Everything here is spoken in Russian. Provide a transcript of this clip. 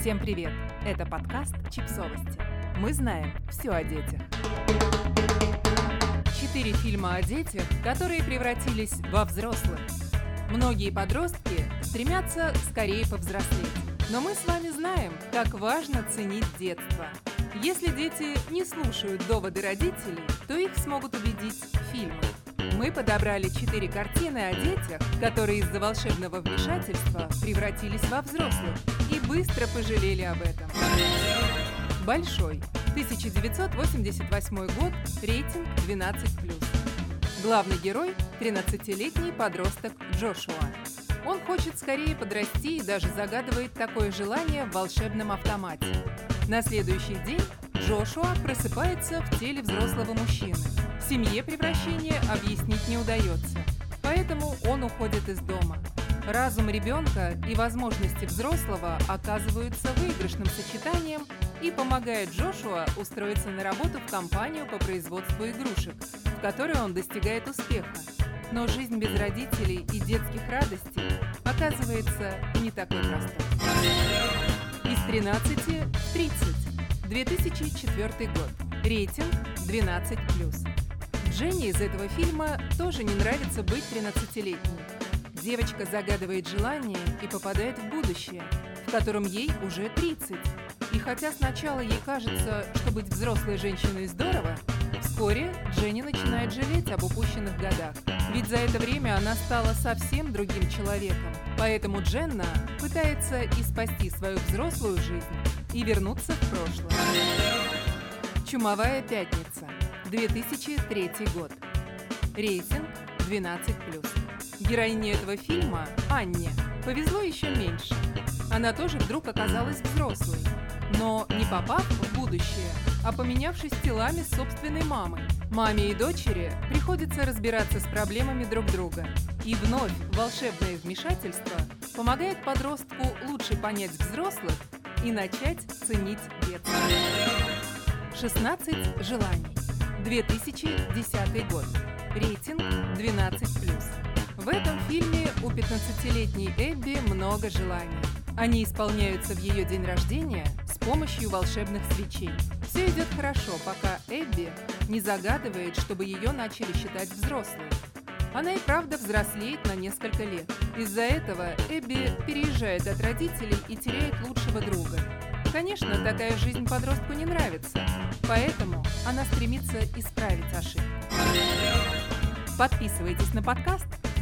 Всем привет! Это подкаст «Чипсовости». Мы знаем все о детях. Четыре фильма о детях, которые превратились во взрослых. Многие подростки стремятся скорее повзрослеть. Но мы с вами знаем, как важно ценить детство. Если дети не слушают доводы родителей, то их смогут убедить фильмы. Мы подобрали четыре картины о детях, которые из-за волшебного вмешательства превратились во взрослых и быстро пожалели об этом. Большой. 1988 год. Рейтинг 12+. Главный герой – 13-летний подросток Джошуа. Он хочет скорее подрасти и даже загадывает такое желание в волшебном автомате. На следующий день Джошуа просыпается в теле взрослого мужчины. Семье превращение объяснить не удается, поэтому он уходит из дома. Разум ребенка и возможности взрослого оказываются выигрышным сочетанием и помогает Джошуа устроиться на работу в компанию по производству игрушек, в которой он достигает успеха. Но жизнь без родителей и детских радостей оказывается не такой простой. Из 13 в 30. 2004 год. Рейтинг 12+. Жене из этого фильма тоже не нравится быть 13-летней. Девочка загадывает желание и попадает в будущее, в котором ей уже 30. И хотя сначала ей кажется, что быть взрослой женщиной здорово, вскоре Дженни начинает жалеть об упущенных годах. Ведь за это время она стала совсем другим человеком. Поэтому Дженна пытается и спасти свою взрослую жизнь, и вернуться в прошлое. Чумовая пятница. 2003 год. Рейтинг 12+. Героине этого фильма, Анне, повезло еще меньше. Она тоже вдруг оказалась взрослой, но не попав в будущее, а поменявшись телами с собственной мамой. Маме и дочери приходится разбираться с проблемами друг друга. И вновь волшебное вмешательство помогает подростку лучше понять взрослых и начать ценить детство. 16 желаний. 2010 год. Рейтинг 12+. Этом фильме у 15-летней Эбби много желаний. Они исполняются в ее день рождения с помощью волшебных свечей. Все идет хорошо, пока Эбби не загадывает, чтобы ее начали считать взрослой. Она и правда взрослеет на несколько лет. Из-за этого Эбби переезжает от родителей и теряет лучшего друга. Конечно, такая жизнь подростку не нравится, поэтому она стремится исправить ошибку. Подписывайтесь на подкаст,